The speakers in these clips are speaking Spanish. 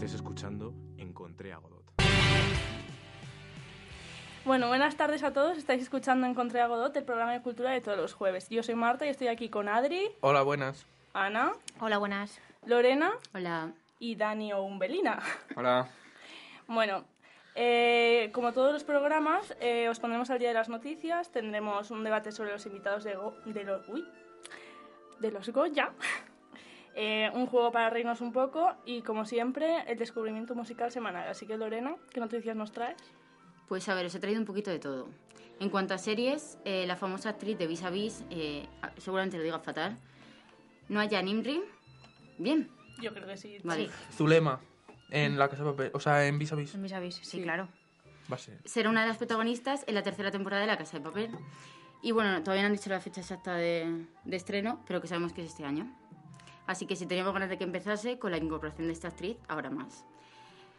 Estáis escuchando Encontré a Godot. Bueno, buenas tardes a todos. Estáis escuchando Encontré a Godot, el programa de cultura de todos los jueves. Yo soy Marta y estoy aquí con Adri, Hola, buenas. Ana, Hola, buenas. Lorena Hola. y Dani o Umbelina. Hola. Bueno, eh, como todos los programas, eh, os pondremos al día de las noticias. Tendremos un debate sobre los invitados de, Go- de, los, uy, de los Goya. Eh, un juego para reírnos un poco y, como siempre, el descubrimiento musical semanal. Así que, Lorena, ¿qué noticias nos traes? Pues a ver, os he traído un poquito de todo. En cuanto a series, eh, la famosa actriz de Vis a Vis, eh, seguramente lo diga fatal, Noaya Nimri, bien, Yo creo que sí. vale. Zulema. En la casa de papel. O sea, en Vis a Vis. Mis avis, sí, Sí. claro. Va a ser. Será una de las protagonistas en la tercera temporada de La Casa de Papel. Y bueno, todavía no han dicho la fecha exacta de, de estreno, pero que sabemos que es este año. Así que si teníamos ganas de que empezase, con la incorporación de esta actriz, ahora más.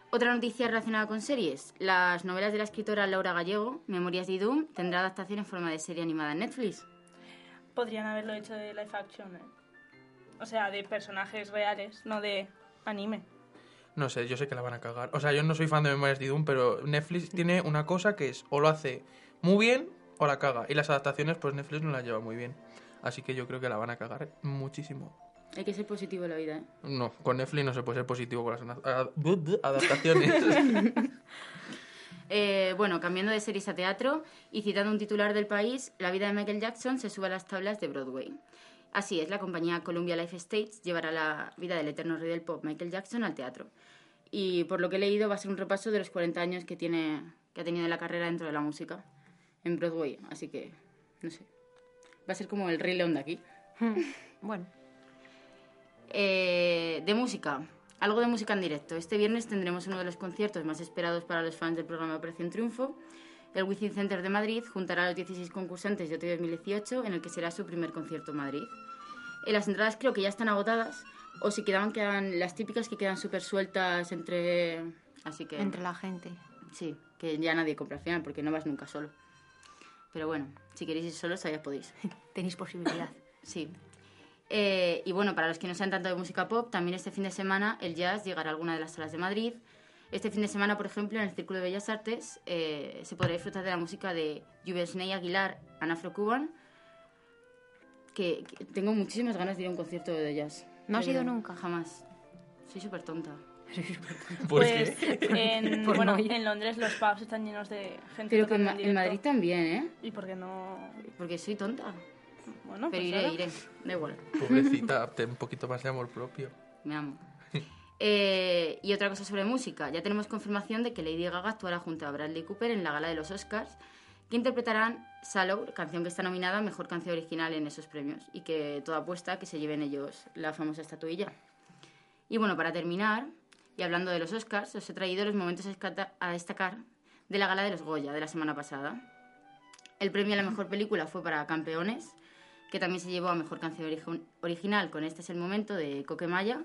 Otra noticia relacionada con series. Las novelas de la escritora Laura Gallego, Memorias de Idum, tendrá adaptación en forma de serie animada en Netflix. Podrían haberlo hecho de live action, ¿eh? O sea, de personajes reales, no de anime. No sé, yo sé que la van a cagar. O sea, yo no soy fan de Memorias de Doom, pero Netflix tiene una cosa que es o lo hace muy bien o la caga. Y las adaptaciones, pues Netflix no las lleva muy bien. Así que yo creo que la van a cagar muchísimo. Hay que ser positivo en la vida, ¿eh? No, con Netflix no se puede ser positivo con las adaptaciones. Eh, bueno, cambiando de series a teatro y citando un titular del país, la vida de Michael Jackson se sube a las tablas de Broadway. Así es, la compañía Columbia Life Estates llevará la vida del eterno rey del pop Michael Jackson al teatro. Y por lo que he leído va a ser un repaso de los 40 años que, tiene, que ha tenido la carrera dentro de la música en Broadway. Así que, no sé, va a ser como el rey león de aquí. Bueno, Eh, de música, algo de música en directo. Este viernes tendremos uno de los conciertos más esperados para los fans del programa Operación Triunfo. El Wizzing Center de Madrid juntará a los 16 concursantes de OT 2018 en el que será su primer concierto en Madrid. Eh, las entradas creo que ya están agotadas o si quedaban, quedan las típicas que quedan súper sueltas entre... Así que... entre la gente. Sí, que ya nadie compra al final porque no vas nunca solo. Pero bueno, si queréis ir solos, allá podéis. Tenéis posibilidad. Sí. Eh, y bueno, para los que no sean tanto de música pop, también este fin de semana el jazz llegará a alguna de las salas de Madrid. Este fin de semana, por ejemplo, en el Círculo de Bellas Artes eh, se podrá disfrutar de la música de Jubelsney Aguilar, Ana Afro-Cuban, que, que tengo muchísimas ganas de ir a un concierto de jazz. ¿No has ido nunca? Jamás. Soy súper tonta. Pues en, Por bueno, no en Londres los pubs están llenos de gente Pero que en, en. Madrid también, ¿eh? ¿Y por qué no? Porque soy tonta. Bueno, Pero pues iré, nada. iré. Da igual. Pobrecita, ten un poquito más de amor propio. Me amo. Eh, y otra cosa sobre música. Ya tenemos confirmación de que Lady Gaga actuará junto a Bradley Cooper en la gala de los Oscars, que interpretarán Sallow, canción que está nominada a Mejor Canción Original en esos premios, y que toda apuesta que se lleven ellos la famosa estatuilla. Y bueno, para terminar, y hablando de los Oscars, os he traído los momentos a destacar de la gala de los Goya de la semana pasada. El premio a la mejor película fue para Campeones, que también se llevó a Mejor Canción Origi- Original con Este es el Momento de Coquemaya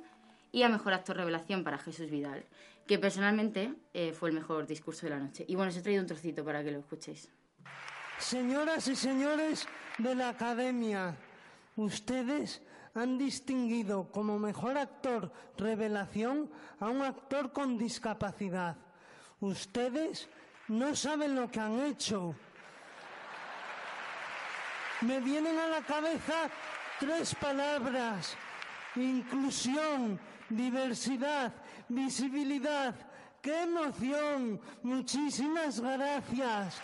y a Mejor Actor Revelación para Jesús Vidal, que personalmente eh, fue el mejor discurso de la noche. Y bueno, os he traído un trocito para que lo escuchéis. Señoras y señores de la Academia, ustedes han distinguido como mejor actor revelación a un actor con discapacidad. Ustedes no saben lo que han hecho. Me vienen a la cabeza tres palabras. Inclusión, diversidad, visibilidad. ¡Qué emoción! Muchísimas gracias.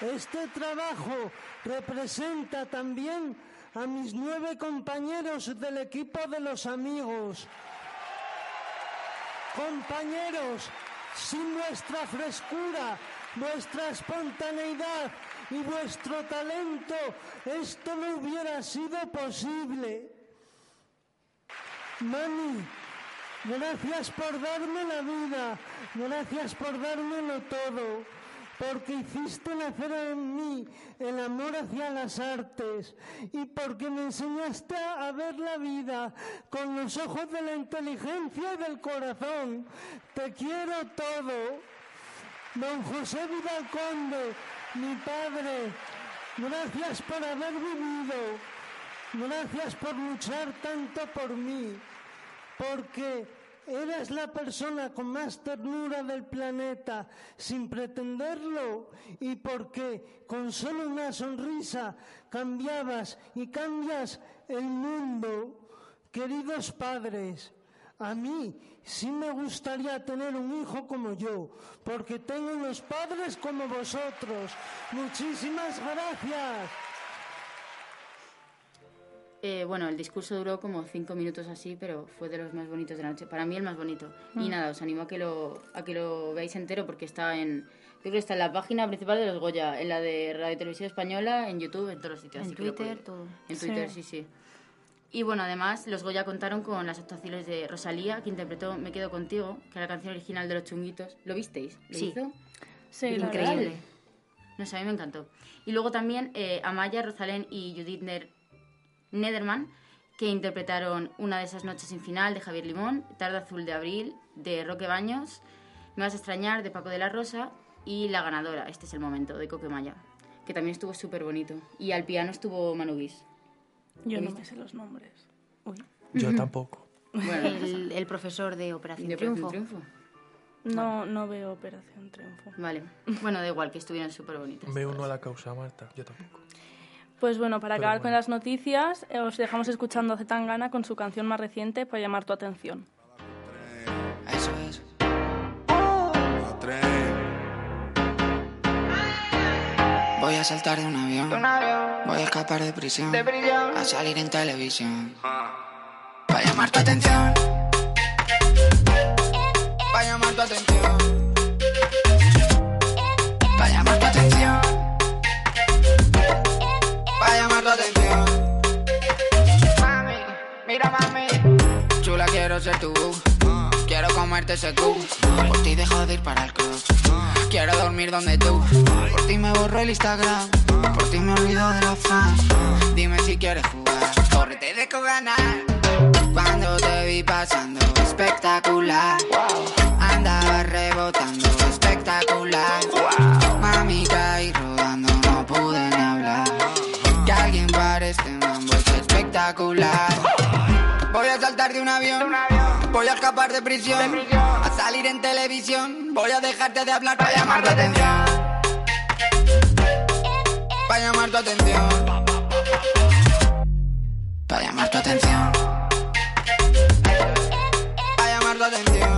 Este trabajo representa también a mis nueve compañeros del equipo de los amigos. Compañeros, sin vuestra frescura, vuestra espontaneidad y vuestro talento, esto no hubiera sido posible. Mami, gracias por darme la vida, gracias por dármelo todo, porque hiciste nacer en mí el amor hacia las artes y porque me enseñaste a ver la vida con los ojos de la inteligencia y del corazón. Te quiero todo. Don José Vidal Conde, mi padre, gracias por haber vivido. Gracias por luchar tanto por mí, porque eras la persona con más ternura del planeta sin pretenderlo y porque con solo una sonrisa cambiabas y cambias el mundo. Queridos padres, a mí sí me gustaría tener un hijo como yo, porque tengo unos padres como vosotros. Muchísimas gracias. Eh, bueno, el discurso duró como cinco minutos así, pero fue de los más bonitos de la noche. Para mí el más bonito. Y nada, os animo a que lo, a que lo veáis entero porque está en... Creo que está en la página principal de los Goya, en la de Radio Televisión Española, en YouTube, en todos los sitios. En así que lo Twitter, podéis- todo. En Sí. Twitter, sí, sí. Y bueno, además, los Goya contaron con las actuaciones de Rosalía, que interpretó Me Quedo Contigo, que era la canción original de Los Chunguitos. ¿Lo visteis? ¿Lo Sí. hizo? Sí. Increíble. No sé, a mí me encantó. Y luego también eh, Amaya, Rosalén y Judith Ner- Nederman, que interpretaron Una de esas noches sin final de Javier Limón, Tarde Azul de Abril de Roque Baños, Me vas a extrañar de Paco de la Rosa y La ganadora, este es el momento, de Coquemaya, que también estuvo súper bonito. Y al piano estuvo Manu Guis. Yo no me sé los nombres. Uy. Yo tampoco. Bueno, El, el profesor de Operación de Triunfo. Triunfo. No, no veo Operación Triunfo. Vale. Bueno, da igual, que estuvieron súper bonitos. Me uno a la causa, Marta. Yo tampoco. Pues bueno, para Pero acabar con las noticias, eh, os dejamos escuchando a Zetangana con su canción más reciente para llamar tu atención. Eso es. A tren. Voy a saltar de un avión. Voy a escapar de prisión. A salir en televisión. Para llamar tu atención. Para llamar tu atención. Para llamar tu atención. Para llamar tu atención. Mami, mira mami. Chula, quiero ser tú. Quiero comerte ese tú. Por ti dejo de ir para el club. Quiero dormir donde tú. Por ti me borro el Instagram. Por ti me olvido de los fans. Dime si quieres jugar. Corre, te dejo ganar. Cuando te vi pasando, espectacular. Andaba rebotando, espectacular. Mami caí rodando, no pude ni hablar. Que alguien pare este mambo es espectacular. Voy a saltar de un avión, voy a escapar de prisión, a salir en televisión, voy a dejarte de hablar para llamar tu atención. Para llamar tu atención. Para llamar tu atención. Para llamar tu atención.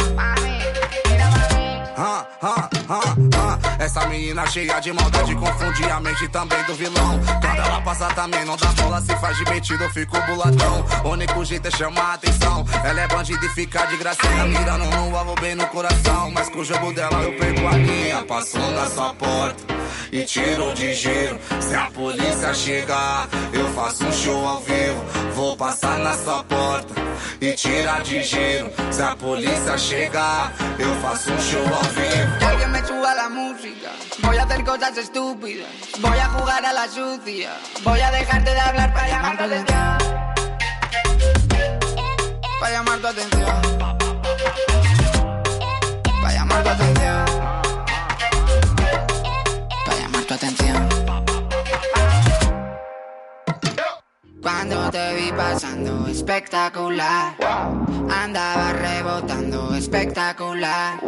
Ah, ah, ah, ah. Essa menina cheia de maldade confunde a mente também do vilão. Quando ela passa também não dá bola, se faz de metido, fico buladão. O único jeito é chamar a atenção. Ela é bandida e fica de gracinha, mirando no alvo bem no coração. Mas com o jogo dela eu perco a linha. Passou na sua porta e tirou de giro. Se a polícia chegar, eu faço um show ao vivo. Vou passar na sua porta y tirar de giro. Si a polícia chegar, eu faço um show ao vivo. Que alguien me suba la música. Voy a hacer cosas estúpidas. Voy a jugar a la sucia. Voy a dejarte de hablar para llamar tu atención. Para llamar tu atención. Para llamar tu atención. Para llamar tu atención. Cuando te vi pasando espectacular. Andaba rebotando espectacular.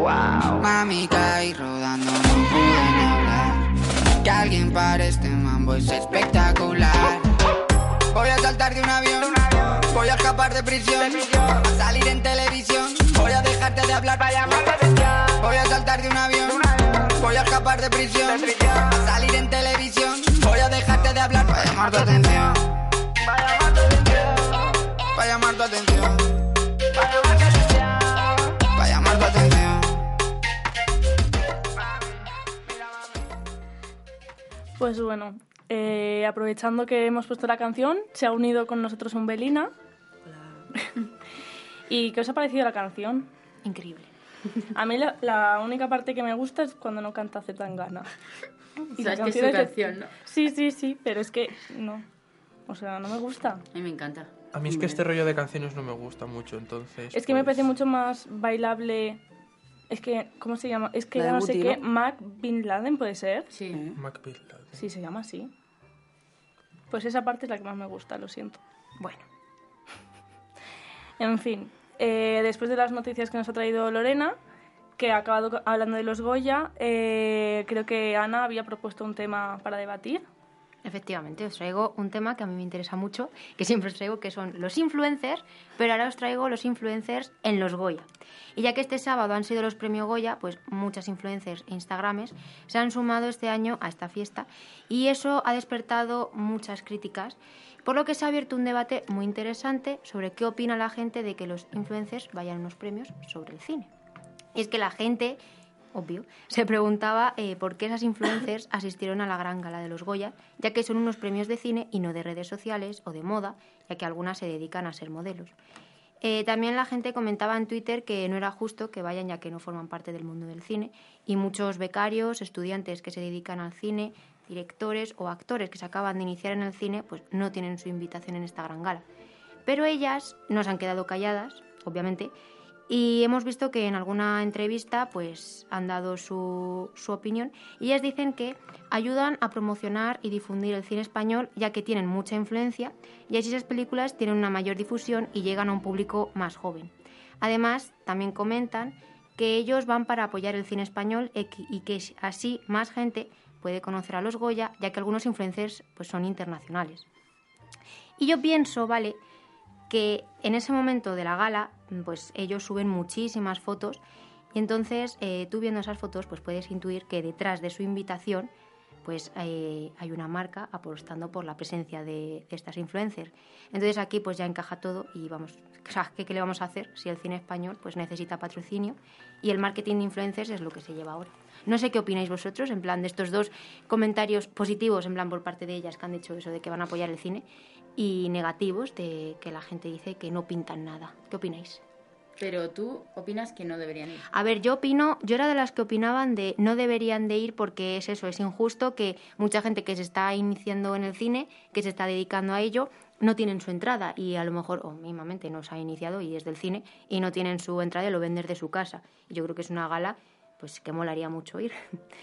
Mami caí rodando, no pude ni hablar. Que alguien pare este mambo es espectacular. Voy a saltar de un avión, voy a escapar de prisión, a salir en televisión, voy a dejarte de hablar para llamar. Voy a saltar de un avión, voy a escapar de prisión, a salir en televisión, voy a dejarte de hablar para llamar tu atención. Para llamar tu atención. Para llamar tu atención. Pues bueno, eh, aprovechando que hemos puesto la canción, se ha unido con nosotros Umbelina. ¿Y qué os ha parecido la canción? Increíble. A mí la, la única parte que me gusta es cuando no canta Zetangana. Y la Sabes que es su canción es de- canción, ¿no? Sí, sí, sí, pero es que no. O sea, no me gusta. A mí me encanta. A mí es que este rollo de canciones no me gusta mucho, entonces. Es que me pues, parece mucho más bailable. Es que, ¿cómo se llama? Es que ya no sé qué. Mac Bin Laden puede ser. Sí. Mac Bill Laden. Sí, se llama así. Pues esa parte es la que más me gusta, lo siento. Bueno, En fin, eh, después de las noticias que nos ha traído Lorena, que ha acabado hablando de los Goya, eh, creo que Ana había propuesto un tema para debatir. Efectivamente, os traigo un tema que a mí me interesa mucho, que siempre os traigo, que son los influencers, pero ahora os traigo los influencers en los Goya. Y ya que este sábado han sido los premios Goya, pues muchas influencers e instagrames se han sumado este año a esta fiesta y eso ha despertado muchas críticas, por lo que se ha abierto un debate muy interesante sobre qué opina la gente de que los influencers vayan a unos premios sobre el cine. Y es que la gente, obvio, se preguntaba eh, por qué esas influencers asistieron a la gran gala de los Goya, ya que son unos premios de cine y no de redes sociales o de moda, ya que algunas se dedican a ser modelos. Eh, también la gente comentaba en Twitter que no era justo que vayan ya que no forman parte del mundo del cine y muchos becarios, estudiantes que se dedican al cine, directores o actores que se acaban de iniciar en el cine, pues no tienen su invitación en esta gran gala. Pero ellas nos han quedado calladas, obviamente, y hemos visto que en alguna entrevista pues han dado su, su opinión y ellas dicen que ayudan a promocionar y difundir el cine español ya que tienen mucha influencia y así esas películas tienen una mayor difusión y llegan a un público más joven. Además, también comentan que ellos van para apoyar el cine español y que- así más gente puede conocer a los Goya, ya que algunos influencers pues, son internacionales. Y yo pienso, ¿vale?, que en ese momento de la gala, pues ellos suben muchísimas fotos y entonces eh, tú viendo esas fotos pues puedes intuir que detrás de su invitación pues eh, hay una marca apostando por la presencia de, estas influencers. Entonces aquí pues ya encaja todo y vamos, o sea, ¿qué, qué le vamos a hacer si el cine español pues necesita patrocinio y el marketing de influencers es lo que se lleva ahora? No sé qué opináis vosotros, en plan de estos dos comentarios positivos, en plan por parte de ellas que han dicho eso de que van a apoyar el cine, y negativos de que la gente dice que no pintan nada. ¿Qué opináis? Pero tú opinas que no deberían ir. A ver, yo opino, yo era de las que opinaban de no deberían de ir porque es eso, es injusto que mucha gente que se está iniciando en el cine, que se está dedicando a ello, no tienen su entrada y a lo mejor, o mismamente no se ha iniciado y es del cine y no tienen su entrada y lo ven desde su casa. Y yo creo que es una gala pues que molaría mucho ir.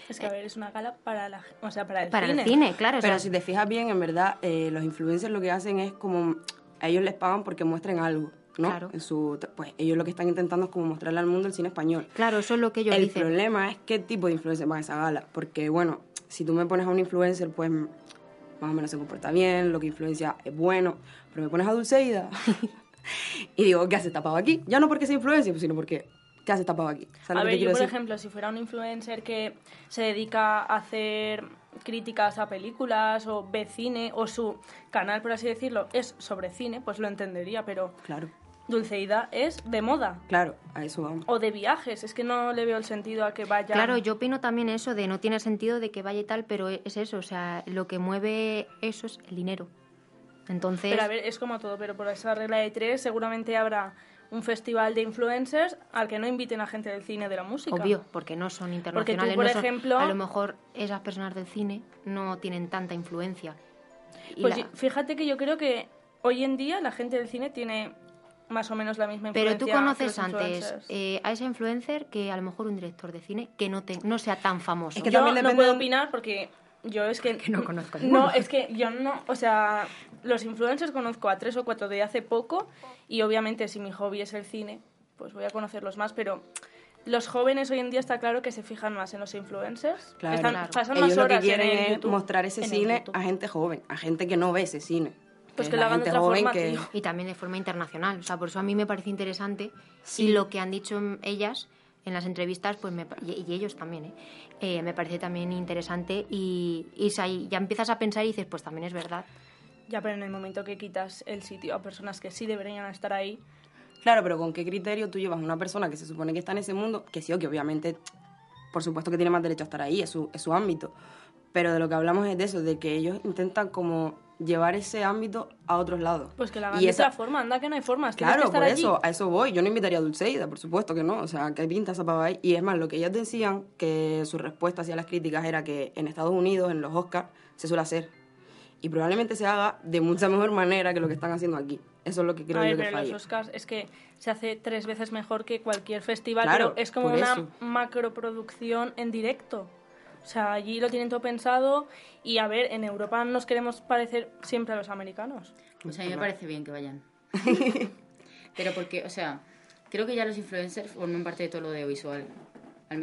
Es que, a ver, es una gala para, la, o sea, para el Para cine. el cine, claro. o Pero sea, si te fijas bien, en verdad, eh, los influencers lo que hacen es como a ellos les pagan porque muestren algo, ¿no? Claro. En su, pues ellos lo que están intentando es como mostrarle al mundo el cine español. claro, eso es lo que ellos el dicen. problema es qué tipo de influencer va a esa gala, porque bueno, si tú me pones a un influencer, pues más o menos se comporta bien, lo que influencia es bueno, pero me pones a Dulceida y digo, ¿qué hace tapado aquí? Ya no porque sea influencer, sino porque ¿qué hace tapado aquí? ¿Sabes A ver, yo por decir? ejemplo, si fuera un influencer que se dedica a hacer críticas a películas o ve cine o su canal, por así decirlo, es sobre cine, pues lo entendería, pero Claro, Dulceida es de moda claro, a eso vamos. o de viajes, es que no le veo el sentido a que vaya... Claro, yo opino también eso de no tiene sentido de que vaya y tal, pero es eso, o sea, lo que mueve eso es el dinero. Entonces, Pero a ver, es como todo, pero por esa regla de tres seguramente habrá un festival de influencers al que no inviten a gente del cine de la música. obvio, porque no son internacionales. por no son- ejemplo- a lo mejor esas personas del cine no tienen tanta influencia. Y Pues la- fíjate que yo creo que hoy en día la gente del cine tiene más o menos la misma Pero influencia. tú que conoces antes eh, a ese influencer que a lo mejor un director de cine que no, te, no sea tan famoso. Es que yo también no puedo opinar porque yo es que... Que no conozco a No, es que yo no... O sea, los influencers conozco a tres o cuatro de hace poco y obviamente si mi hobby es el cine, pues voy a conocerlos más, pero... Los jóvenes hoy en día está claro que se fijan más en los influencers. Claro, Están- claro. Pasan Ellos más lo que horas quieren en es YouTube, mostrar ese cine a gente joven, a gente que no ve ese cine. Pues es que lo la hagan de otra joven forma, que... Y también de forma internacional. O sea, por eso a mí me parece interesante. Sí. Y lo que han dicho ellas en las entrevistas, pues me y, ellos también, ¿eh? Eh, me parece también interesante. Y, y si ya empiezas a pensar y dices, pues también es verdad. Ya, pero en el momento que quitas el sitio a personas que sí deberían estar ahí, Claro, pero ¿con qué criterio tú llevas a una persona que se supone que está en ese mundo? Que sí, o que obviamente, por supuesto que tiene más derecho a estar ahí, es su, es su ámbito. Pero de lo que hablamos es de eso, de que ellos intentan como llevar ese ámbito a otros lados. pues que la hagan Y de esa- otra forma. Anda que no hay formas. tienes que Claro, estar por allí. eso, a eso voy. Yo no invitaría a Dulceida, por supuesto que no. O sea, que pinta esa pava ahí. Y es más, lo que ellas decían, que su respuesta hacia las críticas era que en Estados Unidos, en los Oscars, se suele hacer. Y probablemente se haga de mucha mejor manera que lo que están haciendo aquí. Eso es lo que creo a ver, yo que pero falla. los Oscars es que se hace tres veces mejor que cualquier festival, Claro, pero es como una eso. macroproducción en directo. O sea, allí lo tienen todo pensado y a ver, en Europa nos queremos parecer siempre a los americanos. Pues a mí me parece bien que vayan. Pero porque, o sea, creo que ya los influencers forman parte de todo lo audiovisual.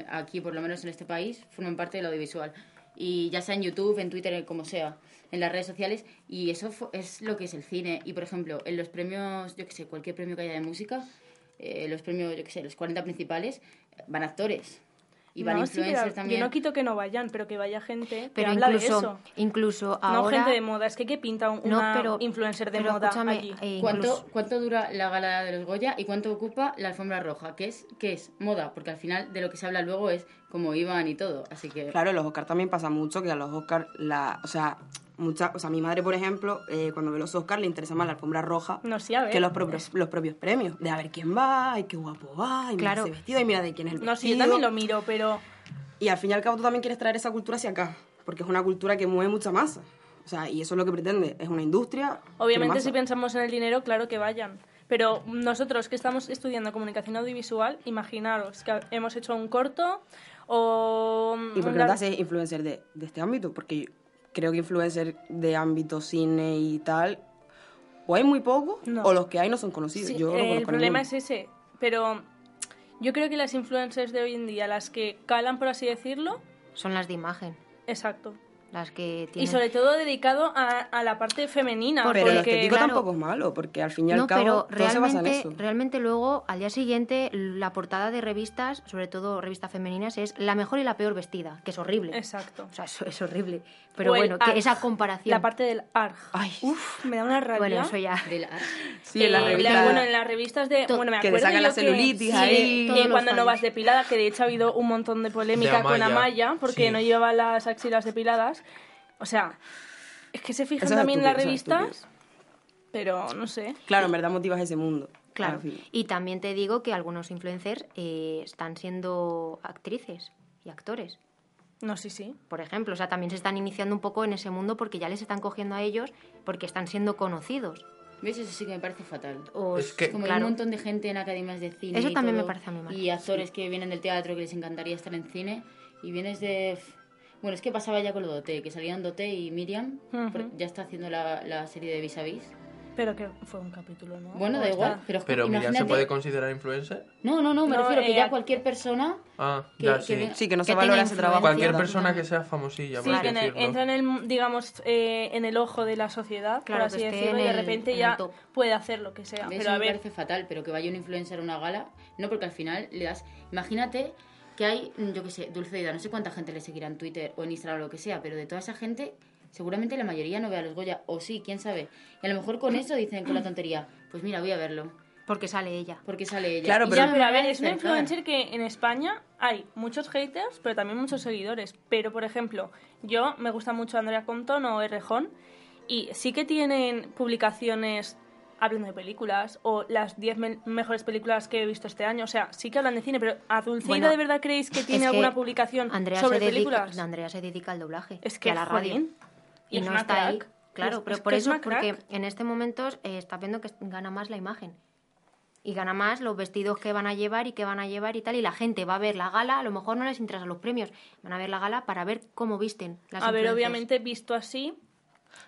Aquí, por lo menos en este país, forman parte del audiovisual. Y ya sea en YouTube, en Twitter, como sea, en las redes sociales. Y eso es lo que es el cine. Y, por ejemplo, en los premios, yo que sé, cualquier premio que haya de música, eh, los premios, yo que sé, los 40 principales, van actores. Y van No, sí, influencers pero también. Yo no quito que no vayan, pero que vaya gente que Pero habla de incluso, eso. incluso No ahora... gente de moda, es que ¿qué pinta un- No, una pero- influencer de pero moda escúchame, allí? eh, ¿Cuánto, incluso- ¿Cuánto dura la gala de los Goya y cuánto ocupa la alfombra roja? ¿Qué es, ¿Qué es? Moda, porque al final de lo que se habla luego es cómo iban y todo. Así que. Claro, en los Oscars también pasa mucho que a los Oscars, la, o sea, mucha, o sea, mi madre, por ejemplo, eh, cuando ve los Oscars le interesa más la alfombra roja No, sí, a ver. que los propios, los propios premios. De a ver quién va, ay, qué guapo va, y mira Claro. ese vestido, y mira de quién es el No, sí, yo vestido. también lo miro, pero Y al fin y al cabo tú también quieres traer esa cultura hacia acá, porque es una cultura que mueve mucha masa. O sea, y eso es lo que pretende, es una industria. obviamente si pensamos en el dinero, claro que vayan. Pero nosotros que estamos estudiando comunicación audiovisual, imaginaros que hemos hecho un corto o... ¿Y por qué no te haces influencer de, de este ámbito? Porque creo que influencer de ámbito cine y tal, o hay muy pocos, No. o los que hay no son conocidos. Sí, yo no eh, conozco el problema ninguno. es ese, pero yo creo que las influencers de hoy en día, las que calan, por así decirlo, Son las de imagen, exacto. Las que Y tienen... sobre todo dedicado a, a la parte femenina. Pero lo porque, estético claro. tampoco es malo, porque al fin y al no, cabo pero todo se basa en realmente, eso. realmente luego, al día siguiente, la portada de revistas, sobre todo revistas femeninas, es la mejor y la peor vestida, que es horrible. Exacto. O sea, eso es horrible. Pero O el bueno, que esa comparación... La parte del ARG. Ay, Uf, me da una rabia. Bueno, eso ya... de la- sí, en la Eh, revista. la- bueno, en las revistas de... To- Bueno, me que acuerdo le sacan yo la que- celulitis sí, ahí. cuando no vas depilada, que de hecho ha habido un montón de polémica De con Amaya, Amaya, porque sí. no llevaba las axilas depiladas. O sea, es que se fijan también en las revistas, pero no sé. Claro, en verdad motivas ese mundo. Claro. Y también te digo que algunos influencers eh, están siendo actrices y actores. No, sí, sí. por ejemplo. O sea, también se están iniciando un poco en ese mundo porque ya les están cogiendo a ellos porque están siendo conocidos. ¿Ves? Eso sí que me parece fatal. O, Es que- Como hay claro, un montón de gente en academias de cine. Eso también me todo, parece a mí mal. Y actores que vienen del teatro que les encantaría estar en cine. Y vienes de. Bueno, es que pasaba ya con lo de Dote, que salían Dote y Miriam. Por- Ya está haciendo la, la serie de Vis a Vis. Pero que fue un capítulo, ¿no? Bueno, ¿O da está? igual. Pero, Pero Miriam se puede considerar influencer. No, no, no, me No, refiero que eh, ya ac- cualquier persona. Ah, Que- ya que sí. venga- Sí, que no se Que valora ese trabajo. Cualquier persona que sea famosilla, Sí, por que así decirlo. entra en el, digamos, eh, en el ojo de la sociedad, Claro, por que así decirlo, y de repente en ya puede hacer lo que sea. ¿Ves? Pero a me ver, parece fatal, pero que vaya un influencer a una gala. No, porque al final le das. Imagínate que hay, mm, yo qué sé, Dulceida, no sé cuánta gente le seguirá en Twitter o en Instagram o lo que sea, pero de toda esa gente, seguramente la mayoría no vea los Goya, o sí, quién sabe. Y a lo mejor con eso dicen con la tontería, pues mira, voy a verlo, porque sale ella. porque sale ella. Claro, pero- ya pero a ver, es una influencer que en España hay muchos haters, pero también muchos seguidores. Pero, por ejemplo, yo me gusta mucho Andrea Compton o Errejón, y sí que tienen publicaciones hablando de películas, o las 10 me- mejores películas que he visto este año. O sea, sí que hablan de cine, pero ¿a Dulceida Bueno, de verdad creéis que tiene Es que alguna publicación Andrea sobre dedica, películas? Andrea se dedica al doblaje Es y que a la radio. jolín, Y, es no está ahí. Claro, Es- pero es por es eso, una porque en este momento eh, está viendo que gana más la imagen. Y gana más los vestidos que van a llevar y que van a llevar y tal. Y la gente va a ver la gala, a lo mejor no les interesan los premios, van a ver la gala para ver cómo visten las A ver, obviamente, visto así,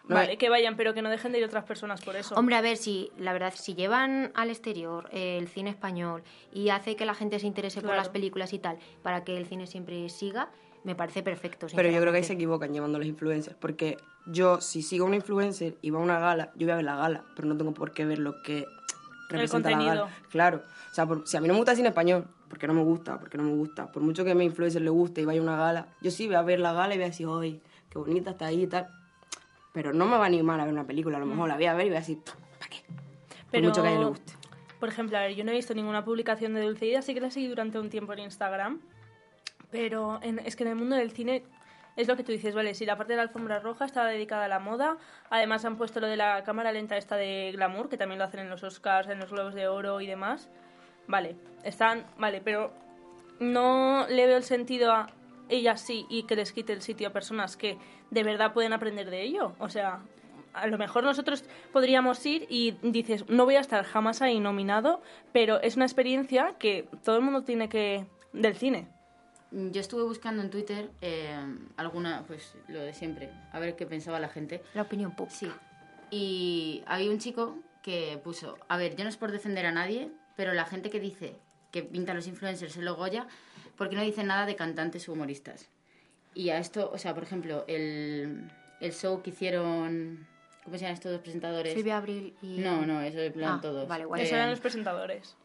No, vale, que vayan, pero que no dejen de ir otras personas por eso. Hombre, a ver, si la verdad, si llevan al exterior eh, el cine español y hace que la gente se interese por las películas y tal, para que el cine siempre siga, me parece perfecto. Pero yo creo que ahí se equivocan llevando a los influencers, porque yo, si sigo a una influencer y va a una gala, yo voy a ver la gala, pero no tengo por qué ver lo que representa la contenido. gala. Claro, o sea, por- si a mí no me gusta el cine español, porque no me gusta, porque no me gusta, por mucho que a mi influencer le guste y vaya a una gala, yo sí voy a ver la gala y voy a decir, ¡ay, qué bonita está ahí y tal! Pero no me va a animar a ver una película, a lo mejor la voy a ver y voy a decir, ¿para qué? Por Pero, mucho que a ella le guste. Por ejemplo, a ver, yo no he visto ninguna publicación de Dulceida, sí que la seguí durante un tiempo en Instagram. Pero en- es que en el mundo del cine es lo que tú dices, vale, si la parte de la alfombra roja está dedicada a la moda, además han puesto lo de la cámara lenta esta de glamour, que también lo hacen en los Oscars, en los Globos de Oro y demás. Vale, están, vale, pero no le veo el sentido a ellas sí y que les quite el sitio a personas que de verdad pueden aprender de ello. O sea, a lo mejor nosotros podríamos ir y dices, no voy a estar jamás ahí nominado, pero es una experiencia que todo el mundo tiene que... del cine. Yo estuve buscando en Twitter eh, alguna, pues lo de siempre, a ver qué pensaba la gente. La opinión pública. Sí. Y hay un chico que puso, a ver, yo no es por defender a nadie, pero la gente que dice que pintan los influencers en los Goya, ¿por qué no dicen nada de cantantes o humoristas? Y a esto, o sea, por ejemplo, el, el show que hicieron, ¿cómo se llaman estos dos presentadores? Silvia Abril y... No, no, eso en plan Ah, todos. vale, guay. Eh, Eso eran los presentadores.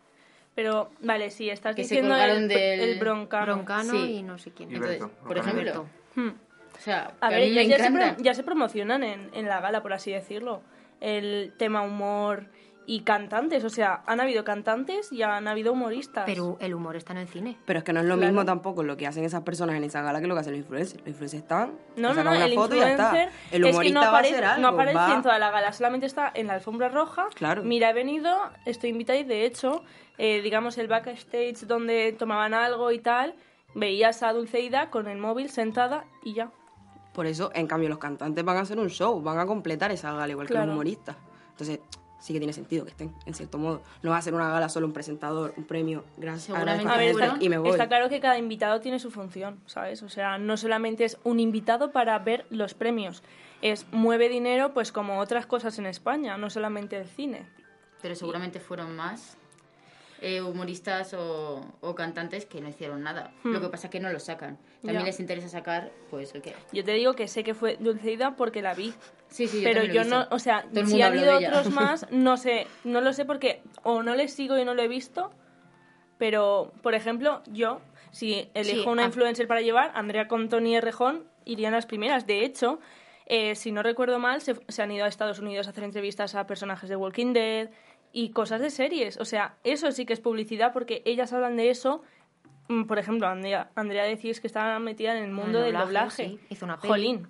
Pero, vale, sí, estás Que se diciendo colgaron el, del- el broncano. Broncano Sí. y no sé quién. Entonces, Berto, por ejemplo, Hmm. o sea, A ver, mí ya, me ya se, ya se promocionan en, en la gala, por así decirlo. El tema humor y cantantes. O sea, han habido cantantes y han habido humoristas. Pero el humor está en el cine. Pero es que no es lo Claro. mismo tampoco lo que hacen esas personas en esa gala que lo que hacen los influencers. Los influencers están, No, no, no, una el foto y ya está. influencer El es que humorista no va a aparece, hacer algo. no aparece va- en toda la gala, solamente está en la alfombra roja. Claro. Mira, he venido, estoy invitada y de hecho, eh, digamos, el backstage donde tomaban algo y tal, veías a Dulceida con el móvil sentada y ya. Por eso, en cambio, los cantantes van a hacer un show, van a completar esa gala, igual que Claro. los humoristas. Entonces, sí que tiene sentido que estén, en cierto modo. No va a ser una gala solo un presentador, un premio, gracias, Seguramente A ver, y me voy. está claro que cada invitado tiene su función, ¿sabes? O sea, no solamente es un invitado para ver los premios, es mueve dinero pues como otras cosas en España, no solamente el cine. Pero seguramente fueron más eh, humoristas o, o cantantes que no hicieron nada. Lo que pasa es que no lo sacan. También les interesa sacar, pues, ¿o qué? Yo te digo que sé que fue Dulceida porque la vi. Sí, sí, yo pero yo no, o sea, Todo el si mundo han habló ido de ella. otros más, no sé, no lo sé porque o no les sigo y no lo he visto, pero, por ejemplo, yo, si elijo Sí, una ah. influencer para llevar, Andrea con Tony Errejón irían las primeras. De hecho, eh, si no recuerdo mal, se, se han ido a Estados Unidos a hacer entrevistas a personajes de Walking Dead y cosas de series. O sea, eso sí que es publicidad porque ellas hablan de eso. Mm, Por ejemplo, Andrea, Andrea decís que estaba metida en el mundo del doblaje, doblaje. sí, hizo una peli. Jolín.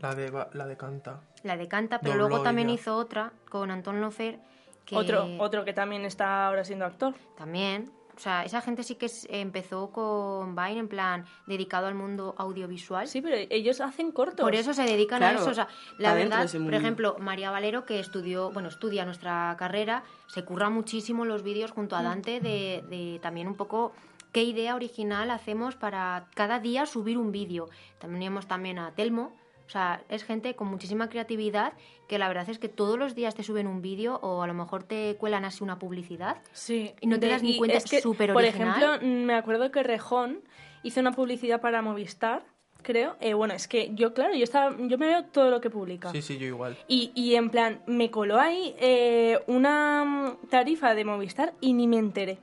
La de, ba- la de Canta. La de Canta, pero Dobló luego también ella. hizo otra con Antón Lofer. Que Otro, otro que también está ahora siendo actor. También. O sea, esa gente sí que empezó con Vine en plan dedicado al mundo audiovisual. Sí, pero ellos hacen cortos. Por eso se dedican Claro, a eso. O sea, la verdad, por ejemplo, María Valero, que estudió, bueno, estudia nuestra carrera, se curra muchísimo los vídeos junto Mm. a Dante de, de también un poco qué idea original hacemos para cada día subir un vídeo. También tenemos también a Telmo. O sea, es gente con muchísima creatividad que la verdad es que todos los días te suben un vídeo o a lo mejor te cuelan así una publicidad. Sí. Y no te De- das ni cuenta, es que, súper Por original. ejemplo, mm, me acuerdo que Rejón hizo una publicidad para Movistar, creo. Eh, bueno, es que yo, claro, yo, estaba, yo me veo todo lo que publica. Sí, sí, yo igual. Y, y en plan, me coló ahí eh, una mm, tarifa de Movistar y ni me enteré.